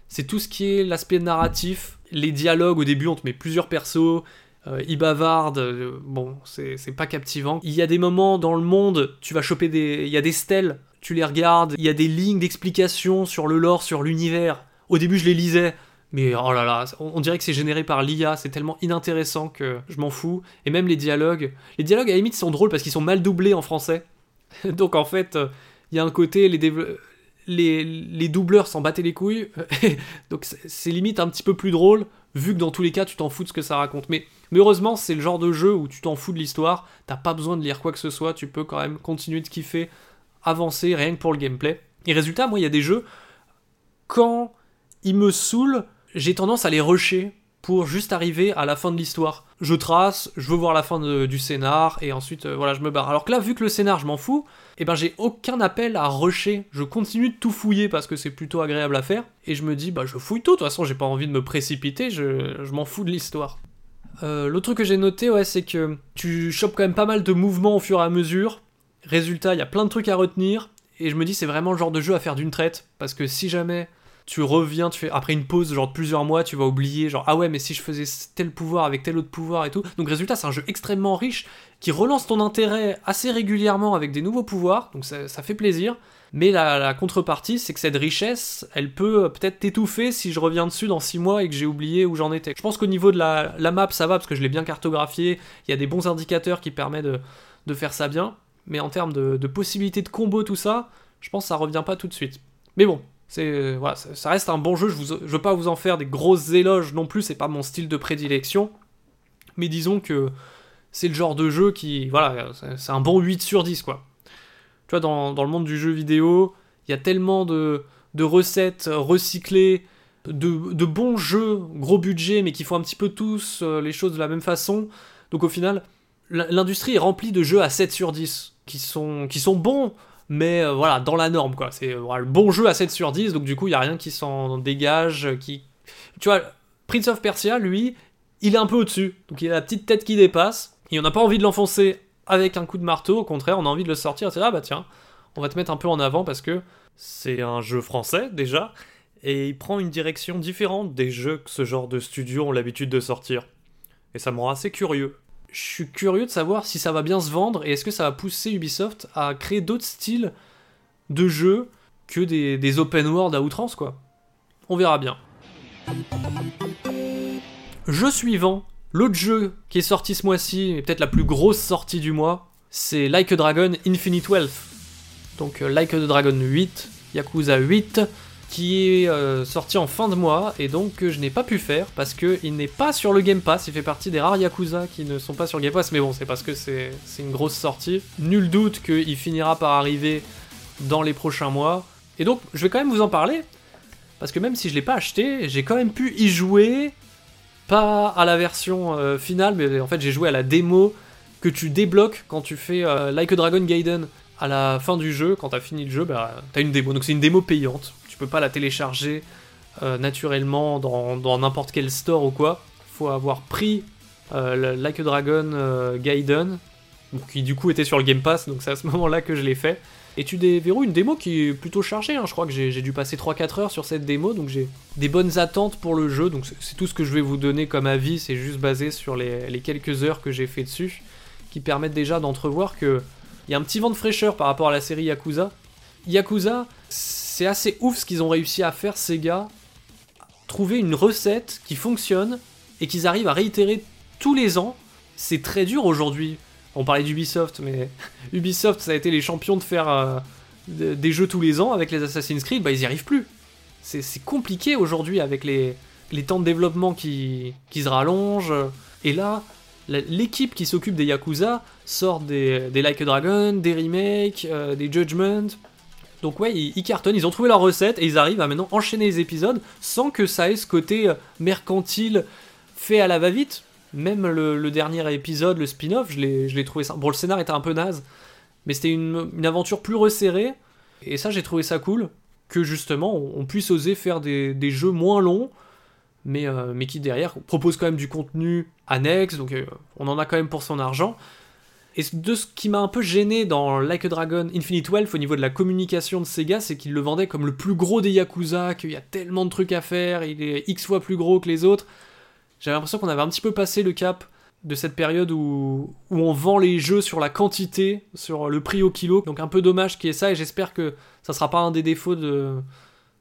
c'est tout ce qui est l'aspect narratif, les dialogues. Au début, on te met plusieurs persos, ils bavardent, bon, c'est pas captivant. Il y a des moments dans le monde, tu vas choper des. Il y a des stèles, tu les regardes, il y a des lignes d'explication sur le lore, sur l'univers. Au début, je les lisais, mais oh là là, on, dirait que c'est généré par l'IA, c'est tellement inintéressant que je m'en fous. Et même les dialogues. Les dialogues à la limite sont drôles parce qu'ils sont mal doublés en français. Donc en fait, il y a un côté, les, les, les doubleurs s'en battaient les couilles. Donc c'est limite un petit peu plus drôle, vu que dans tous les cas, tu t'en fous de ce que ça raconte. Mais, mais heureusement, c'est le genre de jeu où tu t'en fous de l'histoire, t'as pas besoin de lire quoi que ce soit, tu peux quand même continuer de kiffer, avancer, rien que pour le gameplay. Et résultat, moi, il y a des jeux, quand ils me saoulent, j'ai tendance à les rusher pour juste arriver à la fin de l'histoire. Je trace, je veux voir la fin du scénar, et ensuite, euh, voilà, je me barre. Alors que là, vu que le scénar, je m'en fous, et eh ben j'ai aucun appel à rusher. Je continue de tout fouiller parce que c'est plutôt agréable à faire, et je me dis, bah je fouille tout, de toute façon, j'ai pas envie de me précipiter, je, m'en fous de l'histoire. Euh, L'autre truc que j'ai noté, ouais, c'est que tu chopes quand même pas mal de mouvements au fur et à mesure. Résultat, il y a plein de trucs à retenir, et je me dis, c'est vraiment le genre de jeu à faire d'une traite, parce que si jamais tu reviens, tu fais après une pause genre de plusieurs mois, tu vas oublier genre ah ouais mais si je faisais tel pouvoir avec tel autre pouvoir et tout. Donc résultat c'est un jeu extrêmement riche qui relance ton intérêt assez régulièrement avec des nouveaux pouvoirs, donc ça, fait plaisir. Mais la, contrepartie c'est que cette richesse, elle peut peut-être t'étouffer si je reviens dessus dans 6 mois et que j'ai oublié où j'en étais. Je pense qu'au niveau de la, map ça va parce que je l'ai bien cartographié, il y a des bons indicateurs qui permettent de, faire ça bien. Mais en termes de, possibilités de combo, tout ça, je pense que ça revient pas tout de suite. Mais bon, voilà, ça reste un bon jeu. Je, ne veux pas vous en faire des grosses éloges non plus. C'est pas mon style de prédilection. Mais disons que c'est le genre de jeu qui, voilà, c'est un bon 8 sur 10 quoi. Tu vois, dans, le monde du jeu vidéo, il y a tellement de, recettes recyclées, de, bons jeux, gros budget, mais qui font un petit peu tous euh, les choses de la même façon. Donc au final, l'industrie est remplie de jeux à 7 sur 10 qui sont, qui sont bons mais euh, voilà, dans la norme, quoi. C'est euh, le bon jeu à 7 sur 10, donc du coup, il n'y a rien qui s'en dégage, qui... Tu vois, Prince of Persia, lui, il est un peu au-dessus, donc il a la petite tête qui dépasse, et on n'a pas envie de l'enfoncer avec un coup de marteau, au contraire, on a envie de le sortir, c'est ah bah tiens, on va te mettre un peu en avant, parce que c'est un jeu français, déjà, et il prend une direction différente des jeux que ce genre de studio ont l'habitude de sortir. Et ça me rend assez curieux je suis curieux de savoir si ça va bien se vendre et est-ce que ça va pousser Ubisoft à créer d'autres styles de jeux que des, open world à outrance, quoi. On verra bien. Jeu suivant, l'autre jeu qui est sorti ce mois-ci, et peut-être la plus grosse sortie du mois, c'est Like a Dragon Infinite Wealth. Donc euh, Like a Dragon 8, Yakuza 8, qui est euh, sorti en fin de mois et donc que je n'ai pas pu faire parce qu'il n'est pas sur le Game Pass. Il fait partie des rares Yakuza qui ne sont pas sur Game Pass, mais bon, c'est parce que c'est une grosse sortie. Nul doute qu'il finira par arriver dans les prochains mois. Et donc, je vais quand même vous en parler parce que même si je l'ai pas acheté, j'ai quand même pu y jouer. Pas à la version euh, finale, mais en fait, j'ai joué à la démo que tu débloques quand tu fais euh, Like a Dragon Gaiden à la fin du jeu, quand t'as fini le jeu, bah, t'as une démo. Donc c'est une démo payante. Tu peux pas la télécharger euh, naturellement dans n'importe quel store ou quoi. Faut avoir pris Like a Dragon euh, Qui du coup était sur le Game Pass, donc c'est à ce moment-là que je l'ai fait. Et tu déverrouilles une démo qui est plutôt chargée, hein. je crois que j'ai dû passer 3-4 heures sur cette démo, donc j'ai des bonnes attentes pour le jeu, donc c'est tout ce que je vais vous donner comme avis, c'est juste basé sur les, quelques heures que j'ai fait dessus, qui permettent déjà d'entrevoir que il y a un petit vent de fraîcheur par rapport à la série Yakuza. Yakuza, c'est assez ouf ce qu'ils ont réussi à faire, gars, trouver une recette qui fonctionne et qu'ils arrivent à réitérer tous les ans. C'est très dur aujourd'hui on parlait d'Ubisoft, mais Ubisoft, ça a été les champions de faire euh, des jeux tous les ans avec les Assassin's Creed, bah ils y arrivent plus. C'est compliqué aujourd'hui avec les, temps de développement qui, se rallongent. Et là, l'équipe qui s'occupe des Yakuza sort des, Like a Dragon, des remakes, euh, des Judgment. Donc ouais, ils, ils, cartonnent, ils ont trouvé leur recette et ils arrivent à maintenant enchaîner les épisodes sans que ça ait ce côté euh, mercantile fait à la va-vite même le, dernier épisode, le spin-off, je l'ai trouvé ça. Bon, le scénar était un peu naze, mais c'était une, aventure plus resserrée, et ça, j'ai trouvé ça cool, que justement, on, puisse oser faire des, jeux moins longs, mais, euh, mais qui derrière proposent quand même du contenu annexe, donc euh, on en a quand même pour son argent. Et de ce qui m'a un peu gêné dans Like a Dragon Infinite Wealth au niveau de la communication de Sega, c'est qu'il le vendait comme le plus gros des Yakuza, qu'il y a tellement de trucs à faire, il est X fois plus gros que les autres. J'avais l'impression qu'on avait un petit peu passé le cap de cette période où, on vend les jeux sur la quantité, sur le prix au kilo. Donc un peu dommage qu'il y ait ça et j'espère que ça sera pas un des défauts de,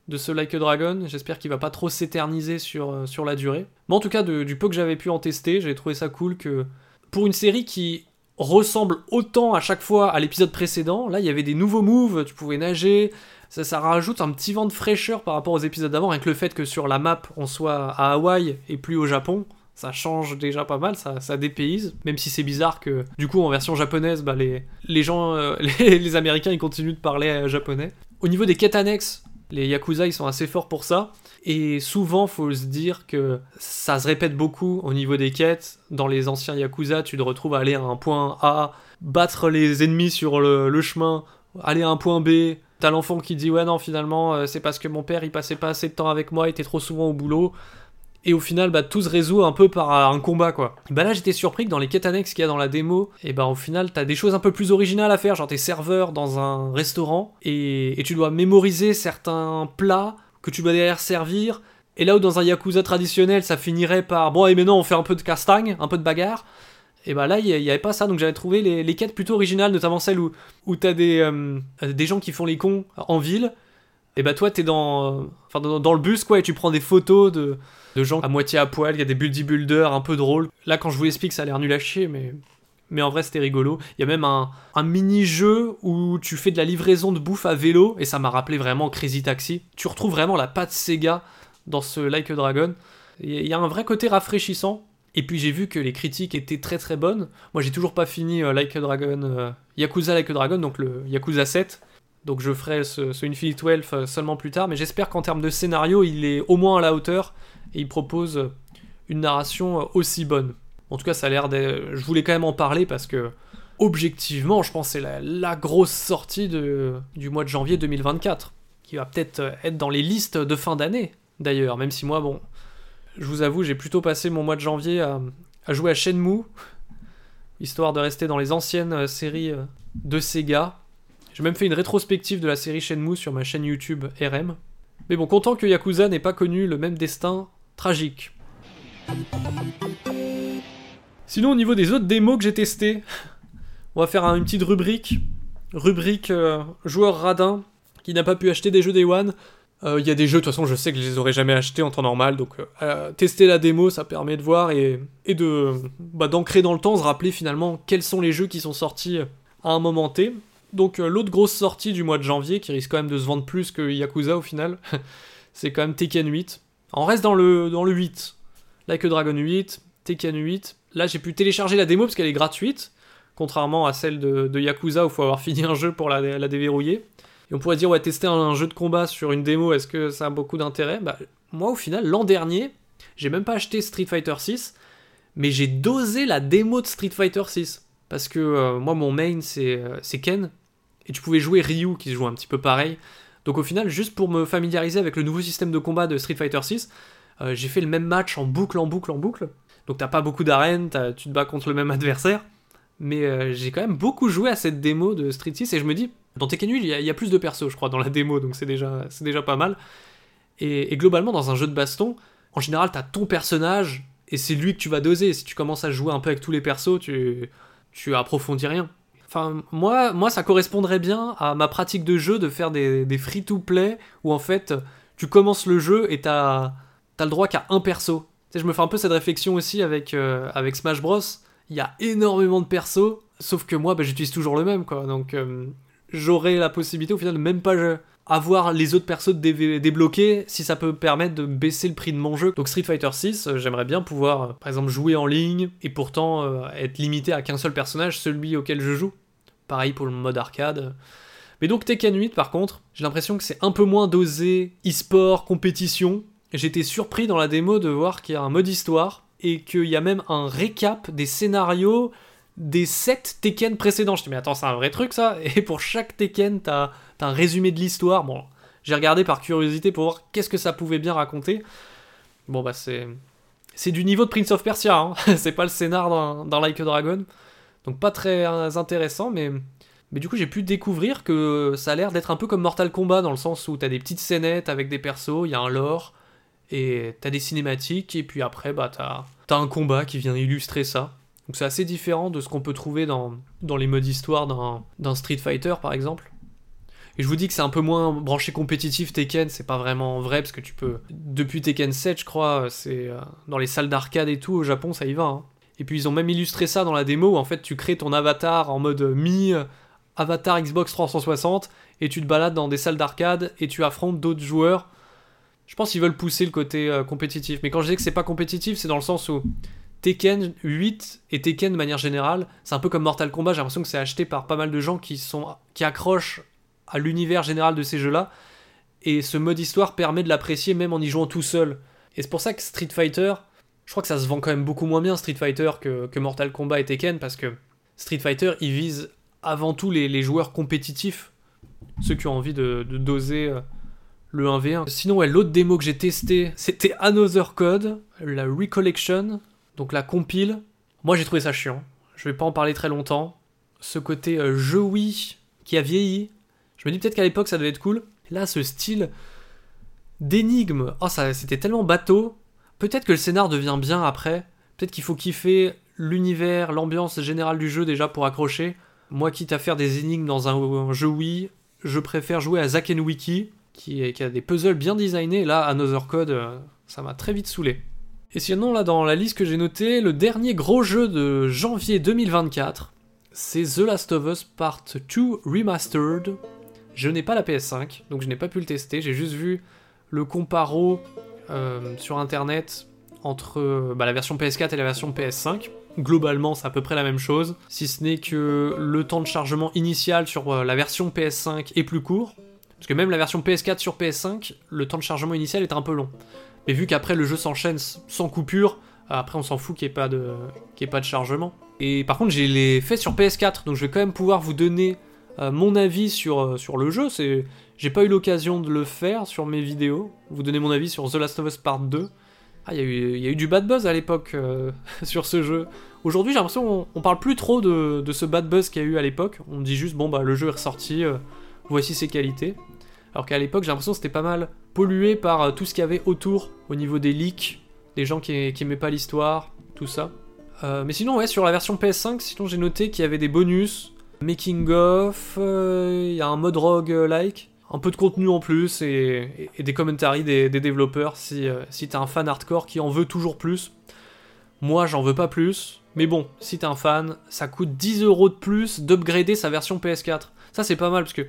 de ce Like a Dragon. J'espère qu'il va pas trop s'éterniser sur, sur la durée. Mais en tout cas, du peu que j'avais pu en tester, j'ai trouvé ça cool que pour une série qui ressemble autant à chaque fois à l'épisode précédent, là il y avait des nouveaux moves, tu pouvais nager, ça, rajoute un petit vent de fraîcheur par rapport aux épisodes d'avant, avec le fait que sur la map on soit à Hawaï et plus au Japon. Ça change déjà pas mal, ça, dépayse, même si c'est bizarre que du coup en version japonaise, bah, les, les gens, euh, les, Américains ils continuent de parler euh, japonais. Au niveau des quêtes annexes, les Yakuza ils sont assez forts pour ça. Et souvent, faut se dire que ça se répète beaucoup au niveau des quêtes. Dans les anciens Yakuza, tu te retrouves à aller à un point A, battre les ennemis sur le chemin, aller à un point B, T'as l'enfant qui dit ouais non finalement euh, c'est parce que mon père il passait pas assez de temps avec moi, il était trop souvent au boulot. Et au final, bah, tout se résout un peu par un combat, quoi. Bah là, j'étais surpris que dans les quêtes annexes qu'il y a dans la démo, et bah au final, t'as des choses un peu plus originales à faire, genre t'es serveur dans un restaurant, et, et tu dois mémoriser certains plats que tu dois derrière servir, et là où dans un Yakuza traditionnel, ça finirait par bon, et maintenant on fait un peu de castagne, un peu de bagarre, et bah là, il n'y avait pas ça, donc j'avais trouvé les, quêtes plutôt originales, notamment celles où, où t'as des, euh, des gens qui font les cons en ville. Et bah toi, t'es dans, dans, le bus, quoi, et tu prends des photos de, de gens à moitié à poil, il y a des builders un peu drôles. Là, quand je vous explique, ça a l'air nul à chier, mais, mais en vrai, c'était rigolo. Il y a même un, un mini-jeu où tu fais de la livraison de bouffe à vélo, et ça m'a rappelé vraiment Crazy Taxi. Tu retrouves vraiment la patte Sega dans ce Like a Dragon. Il y a un vrai côté rafraîchissant et puis j'ai vu que les critiques étaient très très bonnes. Moi j'ai toujours pas fini euh, Like a Dragon, euh, Yakuza Like a Dragon, donc le Yakuza 7. Donc je ferai ce, Infinite Wealth euh, seulement plus tard. Mais j'espère qu'en termes de scénario, il est au moins à la hauteur et il propose une narration aussi bonne. En tout cas, ça a l'air d'être. Je voulais quand même en parler parce que objectivement, je pense que c'est la, grosse sortie du mois de janvier 2024, qui va peut-être être dans les listes de fin d'année d'ailleurs, même si moi, bon, je vous avoue, j'ai plutôt passé mon mois de janvier à, jouer à Shenmue, histoire de rester dans les anciennes euh, séries euh, de Sega. J'ai même fait une rétrospective de la série Shenmue sur ma chaîne YouTube RM. Mais bon, content que Yakuza n'ait pas connu le même destin tragique. Sinon, au niveau des autres démos que j'ai testées, on va faire une petite rubrique. Rubrique euh, joueur radin qui n'a pas pu acheter des jeux Day One. Euh, il y a des jeux, de toute façon, je sais que je les aurais jamais achetés en temps normal, donc euh, euh, tester la démo, ça permet de voir et, de bah, d'ancrer dans le temps, se rappeler finalement quels sont les jeux qui sont sortis à un moment T. Donc l'autre grosse sortie du mois de janvier, qui risque quand même de se vendre plus que Yakuza au final, c'est quand même Tekken 8. On reste dans le, dans le 8. Like a Dragon 8, Tekken 8. Là, j'ai pu télécharger la démo parce qu'elle est gratuite, contrairement à celle de, Yakuza où il faut avoir fini un jeu pour la déverrouiller. Et on pourrait dire, ouais, tester un, jeu de combat sur une démo, est-ce que ça a beaucoup d'intérêt? Bah, moi, au final, l'an dernier, j'ai même pas acheté Street Fighter 6, mais j'ai dosé la démo de Street Fighter 6. Parce que euh, moi, mon main, euh, c'est Ken. et tu pouvais jouer Ryu qui se joue un petit peu pareil. Donc au final, juste pour me familiariser avec le nouveau système de combat de Street Fighter 6, euh, j'ai fait le même match en boucle, en boucle, en boucle. Donc t'as pas beaucoup d'arènes, tu te bats contre le même adversaire. Mais euh, j'ai quand même beaucoup joué à cette démo de Street 6 et je me dis, dans Tekken 8, il y, a plus de persos, je crois, dans la démo, donc c'est déjà, déjà pas mal. Et, globalement, dans un jeu de baston, en général, t'as ton personnage et c'est lui que tu vas doser. Si tu commences à jouer un peu avec tous les persos, tu, tu approfondis rien. Enfin, moi, moi, ça correspondrait bien à ma pratique de jeu de faire des, free-to-play où en fait, tu commences le jeu et t'as as le droit qu'à un perso. Je me fais un peu cette réflexion aussi avec, euh, avec Smash Bros. Il y a énormément de persos, sauf que moi, bah, j'utilise toujours le même, quoi. Donc, euh, j'aurai la possibilité au final de même pas avoir les autres persos débloqués si ça peut permettre de baisser le prix de mon jeu. Donc Street Fighter 6, euh, j'aimerais bien pouvoir par exemple jouer en ligne et pourtant être limité à qu'un seul personnage, celui auquel je joue. Pareil pour le mode arcade. Mais donc Tekken 8 par contre, j'ai l'impression que c'est un peu moins dosé e-sport, compétition, J'étais surpris dans la démo de voir qu'il y a un mode histoire et qu'il y a même un récap des scénarios des 7 Tekken précédents. Je me dis, mais attends, c'est un vrai truc ça Et pour chaque Tekken, t'as as un résumé de l'histoire. Bon, j'ai regardé par curiosité pour voir qu'est-ce que ça pouvait bien raconter. Bon, bah, c'est. C'est du niveau de Prince of Persia, hein. c'est pas le scénar dans, Like a Dragon. Donc, pas très intéressant, mais. Mais du coup, j'ai pu découvrir que ça a l'air d'être un peu comme Mortal Kombat dans le sens où t'as des petites scénettes avec des persos, il y a un lore, et t'as des cinématiques, et puis après, bah, t'as as un combat qui vient illustrer ça. Donc c'est assez différent de ce qu'on peut trouver dans, dans les modes histoire d'un Street Fighter, par exemple. Et je vous dis que c'est un peu moins branché compétitif Tekken, c'est pas vraiment vrai, parce que tu peux... Depuis Tekken 7, je crois, c'est euh, dans les salles d'arcade et tout, au Japon, ça y va. Hein. Et puis ils ont même illustré ça dans la démo, où en fait tu crées ton avatar en mode mi... Avatar Xbox 360 et tu te balades dans des salles d'arcade et tu affrontes d'autres joueurs je pense qu'ils veulent pousser le côté euh, compétitif. Mais quand je dis que c'est pas compétitif, c'est dans le sens où Tekken 8 et Tekken de manière générale, c'est un peu comme Mortal Kombat. J'ai l'impression que c'est acheté par pas mal de gens qui, sont, qui accrochent à l'univers général de ces jeux-là. Et ce mode histoire permet de l'apprécier même en y jouant tout seul. Et c'est pour ça que Street Fighter, je crois que ça se vend quand même beaucoup moins bien Street Fighter que, Mortal Kombat et Tekken parce que Street Fighter, il vise avant tout les, joueurs compétitifs, ceux qui ont envie de, de doser euh, le 1v1. Sinon, l'autre démo que j'ai testé, c'était Another Code, la Recollection, donc la compile. Moi, j'ai trouvé ça chiant. Je vais pas en parler très longtemps. Ce côté euh, jeu Wii qui a vieilli. Je me dis peut-être qu'à l'époque, ça devait être cool. Là, ce style d'énigme, oh, ça, c'était tellement bateau. Peut-être que le scénar devient bien après. Peut-être qu'il faut kiffer l'univers, l'ambiance générale du jeu déjà pour accrocher. Moi, quitte à faire des énigmes dans un, jeu Wii, je préfère jouer à Zack Wiki qui, a des puzzles bien designés. Là, Another Code, euh, ça m'a très vite saoulé. Et sinon, là, dans la liste que j'ai notée, le dernier gros jeu de janvier 2024, c'est The Last of Us Part 2 Remastered. Je n'ai pas la PS5, donc je n'ai pas pu le tester. J'ai juste vu le comparo euh, sur internet entre bah, la version PS4 et la version PS5. Globalement, c'est à peu près la même chose, si ce n'est que le temps de chargement initial sur euh, la version PS5 est plus court, parce que même la version PS4 sur PS5, le temps de chargement initial est un peu long. Mais vu qu'après le jeu s'enchaîne sans coupure, après on s'en fout qu'il n'y ait, pas de, chargement. Et par contre, j'ai les fait sur PS4, donc je vais quand même pouvoir vous donner euh, mon avis sur, euh, le jeu. J'ai pas eu l'occasion de le faire sur mes vidéos. Vous donner mon avis sur The Last of Us Part 2. Ah, il y, a eu du bad buzz à l'époque euh, sur ce jeu. Aujourd'hui, j'ai l'impression qu'on on parle plus trop de, de ce bad buzz qu'il y a eu à l'époque. On dit juste, bon, bah, le jeu est ressorti, voici ses qualités. Alors qu'à l'époque, j'ai l'impression que c'était pas mal pollué par euh, tout ce qu'il y avait autour, au niveau des leaks, des gens qui, qui aimaient pas l'histoire, tout ça. Euh, mais sinon, ouais, sur la version PS5, sinon j'ai noté qu'il y avait des bonus, making of, euh, il y a un mode rogue-like, un peu de contenu en plus et, des commentaires des, développeurs si, si t'es un fan hardcore qui en veut toujours plus. Moi, j'en veux pas plus, mais bon, si t'es un fan, ça coûte 10 euros de plus d'upgrader sa version PS4. Ça, c'est pas mal parce que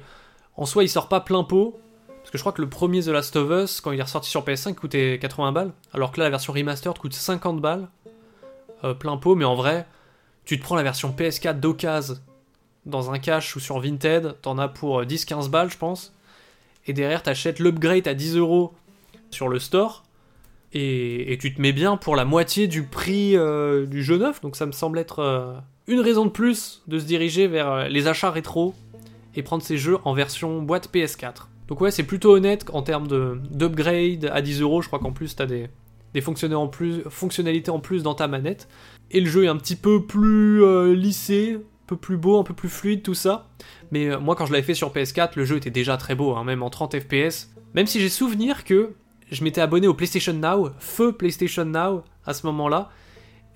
en soi, il sort pas plein pot. Parce que je crois que le premier The Last of Us, quand il est ressorti sur PS5, coûtait 80 balles. Alors que là, la version remastered coûte 50 balles. Euh, plein pot, mais en vrai, tu te prends la version PS4 d'occasion dans un cache ou sur Vinted, t'en as pour 10-15 balles, je pense. Et derrière, t'achètes l'upgrade à 10 euros sur le store. Et, tu te mets bien pour la moitié du prix euh, du jeu neuf. Donc ça me semble être euh, une raison de plus de se diriger vers les achats rétro et prendre ces jeux en version boîte PS4. Donc ouais, c'est plutôt honnête en termes d'upgrade à 10 euros. Je crois qu'en plus, t'as des, des fonctionnalités en plus dans ta manette. Et le jeu est un petit peu plus euh, lissé, un peu plus beau, un peu plus fluide, tout ça. Mais euh, moi, quand je l'avais fait sur PS4, le jeu était déjà très beau, hein, même en 30 FPS. Même si j'ai souvenir que je m'étais abonné au PlayStation Now, feu PlayStation Now à ce moment-là,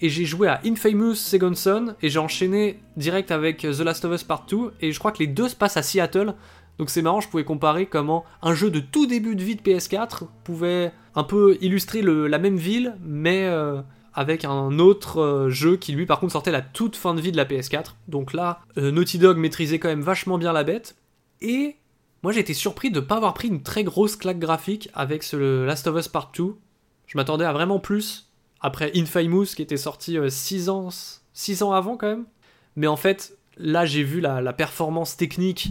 et j'ai joué à Infamous Second Son, et j'ai enchaîné direct avec The Last of Us Part 2, et je crois que les deux se passent à Seattle, donc c'est marrant, je pouvais comparer comment un jeu de tout début de vie de PS4 pouvait un peu illustrer la même ville, mais euh, avec un autre euh, jeu qui lui par contre sortait la toute fin de vie de la PS4. Donc là, euh, Naughty Dog maîtrisait quand même vachement bien la bête. Et moi j'ai été surpris de ne pas avoir pris une très grosse claque graphique avec ce Last of Us Part 2. Je m'attendais à vraiment plus après Infamous qui était sorti 6 ans, 6 ans avant quand même. Mais en fait, là j'ai vu la performance technique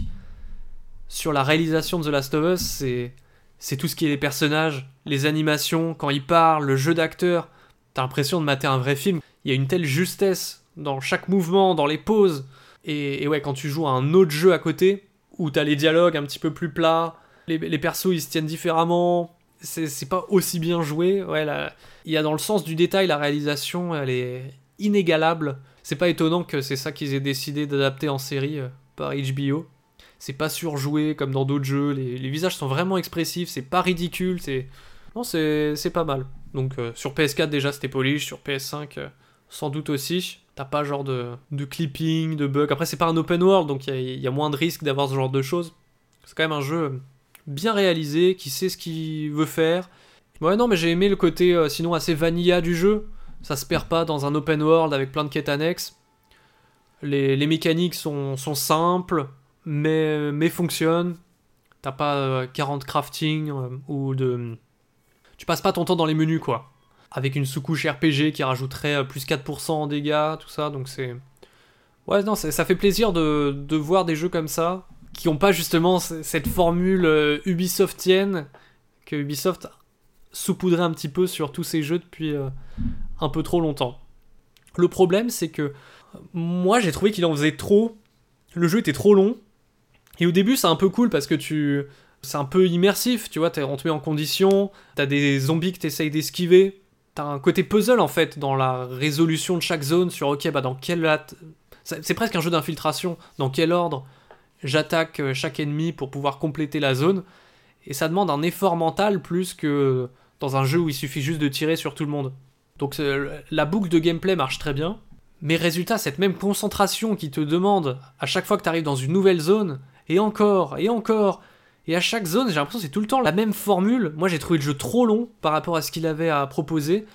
sur la réalisation de The Last of Us, c'est c'est tout ce qui est les personnages, les animations, quand ils parlent, le jeu d'acteur. T'as l'impression de mater un vrai film. Il y a une telle justesse dans chaque mouvement, dans les poses. Et, ouais, quand tu joues à un autre jeu à côté, où t'as les dialogues un petit peu plus plats, les, les persos ils se tiennent différemment, c'est pas aussi bien joué. Ouais, il y a dans le sens du détail, la réalisation, elle est inégalable. C'est pas étonnant que c'est ça qu'ils aient décidé d'adapter en série euh, par HBO c'est pas surjoué comme dans d'autres jeux, les, visages sont vraiment expressifs, c'est pas ridicule, c'est. Non, c'est pas mal. Donc euh, sur PS4 déjà c'était polish, sur PS5 euh, sans doute aussi. T'as pas genre de, de clipping, de bug. Après c'est pas un open world donc il y, a moins de risques d'avoir ce genre de choses. C'est quand même un jeu bien réalisé, qui sait ce qu'il veut faire. Ouais non mais j'ai aimé le côté euh, sinon assez vanilla du jeu. Ça se perd pas dans un open world avec plein de quêtes annexes. Les, mécaniques sont, simples, mais, mais fonctionne. T'as pas 40 euh, crafting euh, ou de. Tu passes pas ton temps dans les menus, quoi. Avec une sous-couche RPG qui rajouterait plus 4% en dégâts, tout ça, donc c'est. Ouais, non, ça fait plaisir de, de, voir des jeux comme ça, qui ont pas justement cette formule Ubisoftienne que Ubisoft saupoudrait un petit peu sur tous ces jeux depuis un peu trop longtemps. Le problème, c'est que moi, j'ai trouvé qu'il en faisait trop. Le jeu était trop long et au début, c'est un peu cool parce que tu. C'est un peu immersif, tu vois, on te met en condition, t'as des zombies que t'essayes d'esquiver, t'as un côté puzzle en fait dans la résolution de chaque zone sur ok, bah dans quel. C'est presque un jeu d'infiltration, dans quel ordre j'attaque euh, chaque ennemi pour pouvoir compléter la zone, et ça demande un effort mental plus que dans un jeu où il suffit juste de tirer sur tout le monde. Donc la boucle de gameplay marche très bien, mais résultat, cette même concentration qui te demande à chaque fois que tu arrives dans une nouvelle zone, et encore, et encore. Et à chaque zone, j'ai l'impression que c'est tout le temps la même formule. Moi, j'ai trouvé le jeu trop long par rapport à ce qu'il avait à proposer.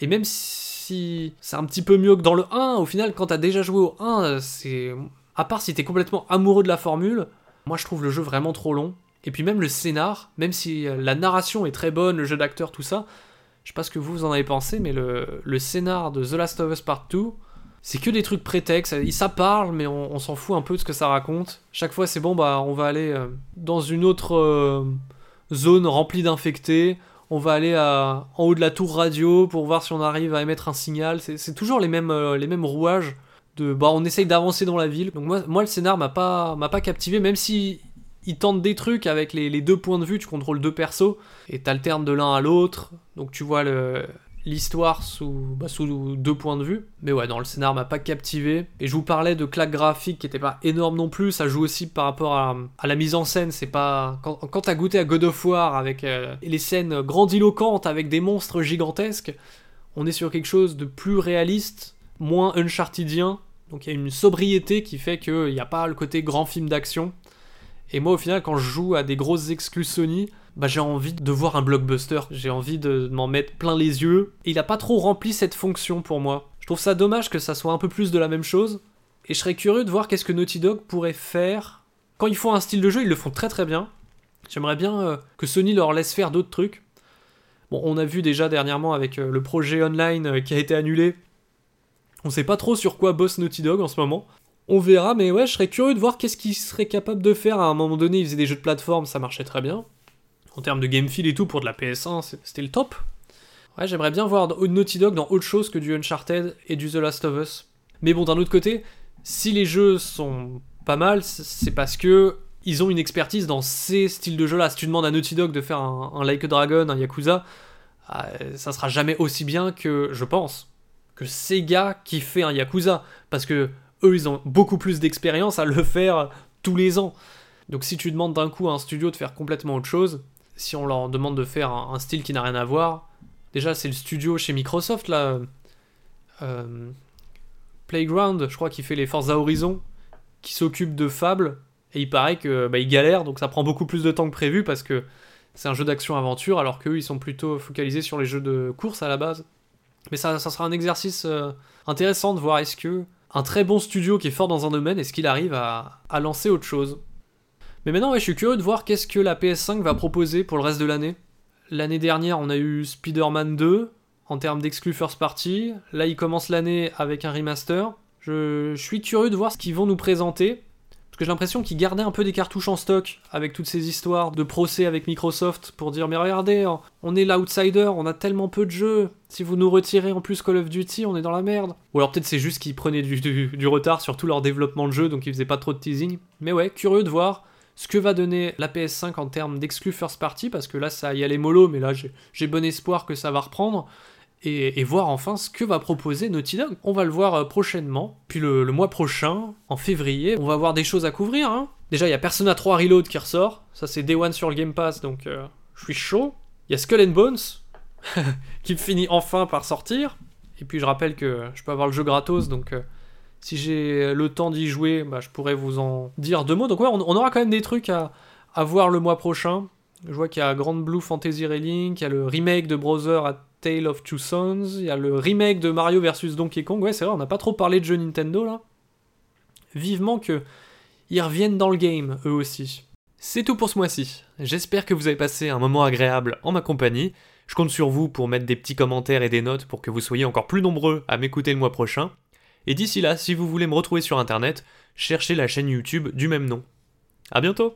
Et même si c'est un petit peu mieux que dans le 1, au final, quand t'as déjà joué au 1, c'est. À part si t'es complètement amoureux de la formule, moi je trouve le jeu vraiment trop long. Et puis même le scénar, même si la narration est très bonne, le jeu d'acteur, tout ça, je sais pas ce que vous en avez pensé, mais le, scénar de The Last of Us Part 2, c'est que des trucs prétextes. Ça parle, mais on, s'en fout un peu de ce que ça raconte. Chaque fois, c'est bon, bah, on va aller euh, dans une autre euh, zone remplie d'infectés. On va aller à, en haut de la tour radio pour voir si on arrive à émettre un signal. C'est toujours les mêmes, euh, les mêmes rouages. De, bah, on essaye d'avancer dans la ville. Donc moi, moi le scénar m'a pas, m'a pas captivé, même si il tente des trucs avec les, les, deux points de vue. Tu contrôles deux persos et t'alternes de l'un à l'autre. Donc tu vois l'histoire sous, bah, sous deux points de vue. Mais ouais, dans le scénar m'a pas captivé. Et je vous parlais de claques graphiques qui étaient pas énormes non plus. Ça joue aussi par rapport à, la mise en scène. C'est pas. Quand, quand t'as goûté à God of War avec euh, les scènes grandiloquentes avec des monstres gigantesques, on est sur quelque chose de plus réaliste, moins unchartedien. Donc il y a une sobriété qui fait qu'il n'y a pas le côté grand film d'action. Et moi, au final, quand je joue à des grosses exclus Sony, bah, j'ai envie de voir un blockbuster. J'ai envie de m'en mettre plein les yeux. Et il a pas trop rempli cette fonction pour moi. Je trouve ça dommage que ça soit un peu plus de la même chose. Et je serais curieux de voir qu'est-ce que Naughty Dog pourrait faire. Quand ils font un style de jeu, ils le font très très bien. J'aimerais bien euh, que Sony leur laisse faire d'autres trucs. Bon, on a vu déjà dernièrement avec euh, le projet online euh, qui a été annulé. On sait pas trop sur quoi bosse Naughty Dog en ce moment. On verra, mais ouais, je serais curieux de voir qu'est-ce qu'ils seraient capables de faire. À un moment donné, ils faisaient des jeux de plateforme, ça marchait très bien. En termes de game feel et tout, pour de la PS1, c'était le top. Ouais, j'aimerais bien voir Naughty Dog dans autre chose que du Uncharted et du The Last of Us. Mais bon, d'un autre côté, si les jeux sont pas mal, c'est parce que ils ont une expertise dans ces styles de jeu-là. Si tu demandes à Naughty Dog de faire un, Like a Dragon, un Yakuza, ah, ça sera jamais aussi bien que, je pense, que Sega qui fait un Yakuza. Parce que eux, ils ont beaucoup plus d'expérience à le faire tous les ans. Donc si tu demandes d'un coup à un studio de faire complètement autre chose, si on leur demande de faire un, style qui n'a rien à voir, déjà c'est le studio chez Microsoft là, euh, Playground, je crois, qui fait les Forza Horizon, qui s'occupe de Fable, et il paraît que bah, galère, donc ça prend beaucoup plus de temps que prévu parce que c'est un jeu d'action-aventure, alors qu'eux ils sont plutôt focalisés sur les jeux de course à la base. Mais ça, sera un exercice euh, intéressant de voir est-ce que un très bon studio qui est fort dans un domaine, est-ce qu'il arrive à, lancer autre chose Mais maintenant, je suis curieux de voir qu'est-ce que la PS5 va proposer pour le reste de l'année. L'année dernière, on a eu Spider-Man 2 en termes d'exclus first party. Là, il commence l'année avec un remaster. je suis curieux de voir ce qu'ils vont nous présenter. Parce que j'ai l'impression qu'ils gardaient un peu des cartouches en stock avec toutes ces histoires de procès avec Microsoft pour dire mais regardez, on est l'outsider, on a tellement peu de jeux. Si vous nous retirez en plus Call of Duty, on est dans la merde. Ou alors peut-être c'est juste qu'ils prenaient du, retard sur tout leur développement de jeu, donc ils faisaient pas trop de teasing. Mais ouais, curieux de voir ce que va donner la PS5 en termes d'exclus first party, parce que là ça y allait mollo, mais là j'ai bon espoir que ça va reprendre et, voir enfin ce que va proposer Naughty Dog. On va le voir euh, prochainement, puis le, mois prochain, en février, on va avoir des choses à couvrir. Hein. Déjà, il y a Persona 3 Reload qui ressort, ça c'est Day One sur le Game Pass, donc euh, je suis chaud. Il y a Skull and Bones, qui finit enfin par sortir. Et puis je rappelle que je peux avoir le jeu gratos, donc euh, si j'ai le temps d'y jouer, bah, je pourrais vous en dire deux mots. Donc ouais, on, aura quand même des trucs à, voir le mois prochain. Je vois qu'il y a Grand Blue Fantasy Railing, qu'il y a le remake de Brother à Tale of Two Sons, il y a le remake de Mario vs Donkey Kong. Ouais, c'est vrai, on n'a pas trop parlé de jeux Nintendo là. Vivement que ils reviennent dans le game, eux aussi. C'est tout pour ce mois-ci. J'espère que vous avez passé un moment agréable en ma compagnie. Je compte sur vous pour mettre des petits commentaires et des notes pour que vous soyez encore plus nombreux à m'écouter le mois prochain. Et d'ici là, si vous voulez me retrouver sur internet, cherchez la chaîne YouTube du même nom. A bientôt